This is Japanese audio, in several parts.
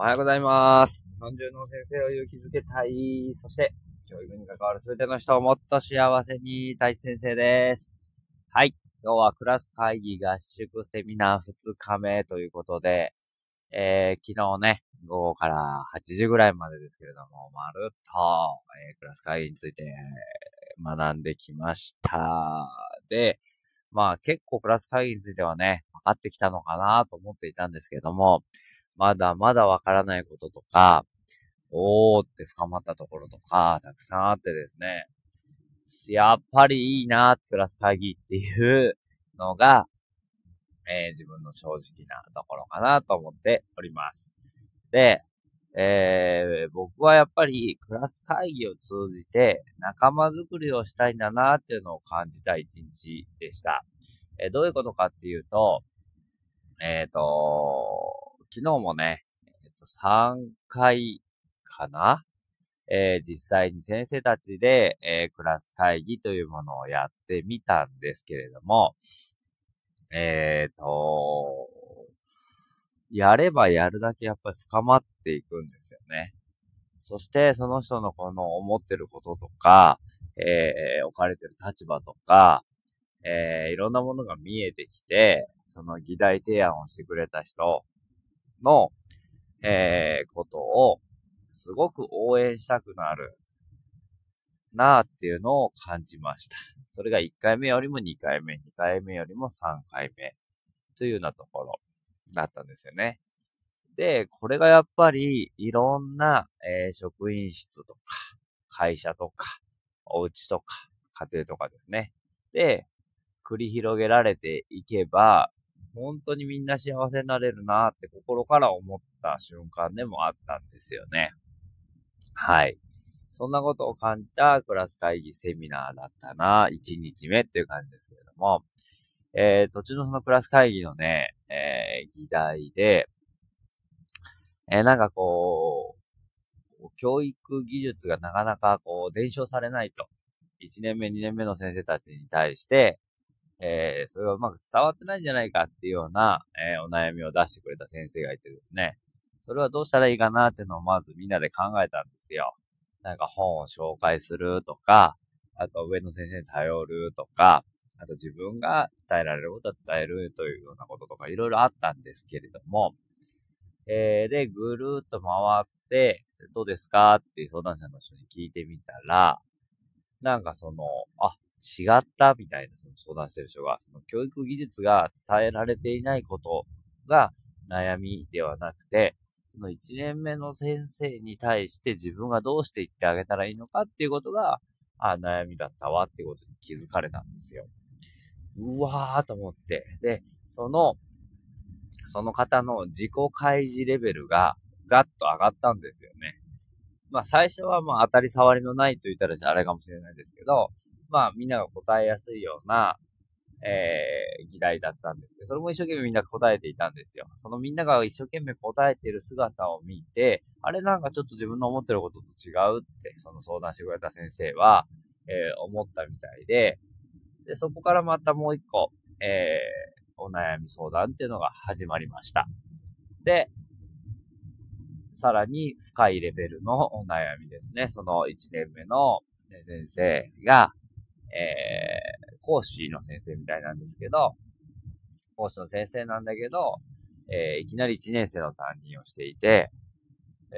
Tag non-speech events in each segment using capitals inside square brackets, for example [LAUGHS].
おはようございます。日本中の先生を勇気づけたい。そして、教育に関わるすべての人をもっと幸せに、大地先生です。はい。今日はクラス会議合宿セミナー2日目ということで、えー、昨日ね、午後から8時ぐらいまでですけれども、まるっと、えー、クラス会議について学んできました。で、まあ結構クラス会議についてはね、分かってきたのかなと思っていたんですけれども、まだまだわからないこととか、おーって深まったところとか、たくさんあってですね、やっぱりいいな、クラス会議っていうのが、えー、自分の正直なところかなと思っております。で、えー、僕はやっぱりクラス会議を通じて仲間づくりをしたいんだなっていうのを感じた一日でした。えー、どういうことかっていうと、えっ、ー、と、昨日もね、えっ、と、3回かな？えー、実際に先生たちで、えー、クラス会議というものをやってみたんですけれども、えっ、ー、と、やればやるだけやっぱり深まっていくんですよね。そして、その人のこの思ってることとか、え、置かれてる立場とか、え、いろんなものが見えてきて、その議題提案をしてくれた人の、えー、ことを、すごく応援したくなるなーっていうのを感じました。それが1回目よりも2回目、2回目よりも3回目というようなところだったんですよね。で、これがやっぱりいろんな、えー、職員室とか、会社とか、お家とか、家庭とかですね。で、繰り広げられていけば、本当にみんな幸せになれるなって心から思った瞬間でもあったんですよね。はい。そんなことを感じたクラス会議セミナーだったな、1日目っていう感じですけれども、えー、途中のそのクラス会議のね、えー、議題で、えー、なんかこう、教育技術がなかなかこう、伝承されないと。1年目、2年目の先生たちに対して、えー、それがうまく伝わってないんじゃないかっていうような、えー、お悩みを出してくれた先生がいてですね、それはどうしたらいいかなっていうのをまずみんなで考えたんですよ。なんか本を紹介するとか、あと上の先生に頼るとか、あと自分が伝えられることは伝えるというようなこととかいろいろあったんですけれども、えー、で、ぐるーっと回って、どうですかっていう相談者の人に聞いてみたら、なんかその、あ、違った？みたいな、その相談してる人が、その教育技術が伝えられていないことが悩みではなくて、その1年目の先生に対して自分がどうして言ってあげたらいいのかっていうことが、あ悩みだったわっていうことに気づかれたんですよ。うわーと思って。で、その、その方の自己開示レベルがガッと上がったんですよね。まあ最初はまあ当たり障りのないと言ったらあれかもしれないですけど、まあみんなが答えやすいような、えー、議題だったんですけど、それも一生懸命みんな答えていたんですよ。そのみんなが一生懸命答えてる姿を見て、あれなんかちょっと自分の思ってることと違うって、その相談してくれた先生は、えー、思ったみたいで、で、そこからまたもう一個、えー、お悩み相談っていうのが始まりました。で、さらに深いレベルのお悩みですね。その1年目の先生が、えー、講師の先生みたいなんですけど、講師の先生なんだけど、えー、いきなり1年生の担任をしていて、え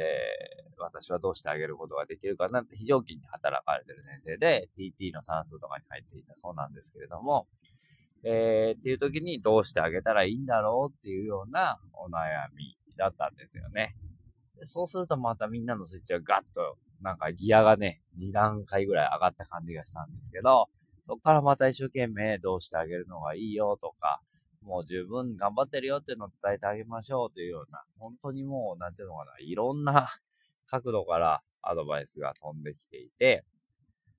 ー、私はどうしてあげることができるかなって非常勤に働かれてる先生で、TT の算数とかに入っていたそうなんですけれども、えー、っていう時にどうしてあげたらいいんだろうっていうようなお悩みだったんですよね。でそうするとまたみんなのスイッチがガッとなんかギアがね、2段階ぐらい上がった感じがしたんですけど、そこからまた一生懸命どうしてあげるのがいいよとか、もう十分頑張ってるよっていうのを伝えてあげましょうというような、本当にもう、なんていうのかな、いろんな [LAUGHS] 角度からアドバイスが飛んできていて、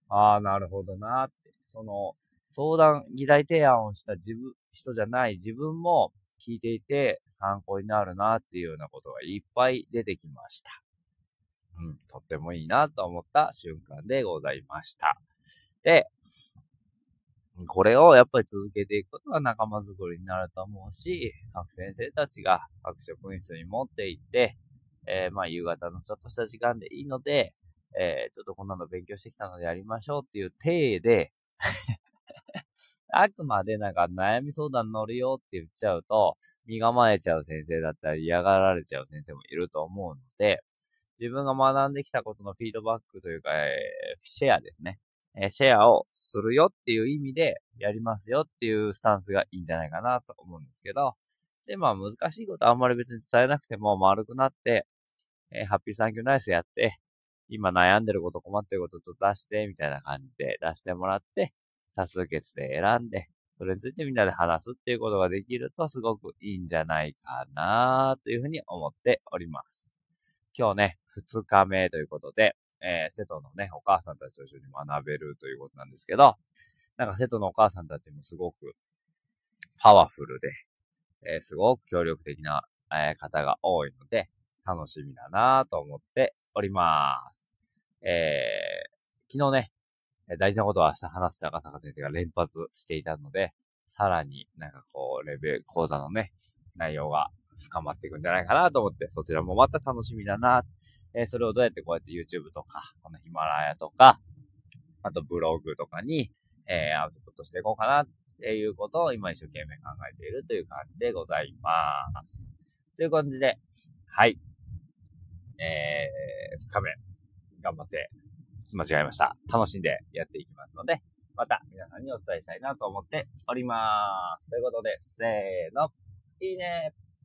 ああ、なるほどなって、その、相談、議題提案をした自分、人じゃない自分も聞いていて参考になるなっていうようなことがいっぱい出てきました。うん、とってもいいなと思った瞬間でございました。で、これをやっぱり続けていくことが仲間づくりになると思うし、各先生たちが各職員室に持って行って、えー、まあ、夕方のちょっとした時間でいいので、えー、ちょっとこんなの勉強してきたのでやりましょうっていう体で [LAUGHS] あくまでなんか悩み相談乗るよって言っちゃうと、身構えちゃう先生だったり嫌がられちゃう先生もいると思うので、自分が学んできたことのフィードバックというか、えー、シェアですね。えー、シェアをするよっていう意味でやりますよっていうスタンスがいいんじゃないかなと思うんですけど、で、まあ難しいことあんまり別に伝えなくても丸くなって、えー、ハッピーサンキューナイスやって、今悩んでること困ってることと出して、みたいな感じで出してもらって、多数決で選んで、それについてみんなで話すっていうことができるとすごくいいんじゃないかなというふうに思っております。今日ね、二日目ということで、えー、瀬戸のね、お母さんたちと一緒に学べるということなんですけど、なんか瀬戸のお母さんたちもすごくパワフルで、えー、すごく協力的な、えー、方が多いので、楽しみだなと思っております。えー、昨日ね、大事なことは明日話す高坂先生が連発していたので、さらになんかこう、レベル、講座のね、内容が深まっていくんじゃないかなと思って、そちらもまた楽しみだな。えー、それをどうやってこうやって YouTube とか、このヒマラヤとか、あとブログとかに、えー、アウトプットしていこうかなっていうことを今一生懸命考えているという感じでございます。という感じで、はい。えー、二日目、頑張って間違えました。楽しんでやっていきますので、また皆さんにお伝えしたいなと思っております。ということで、せーの、いいね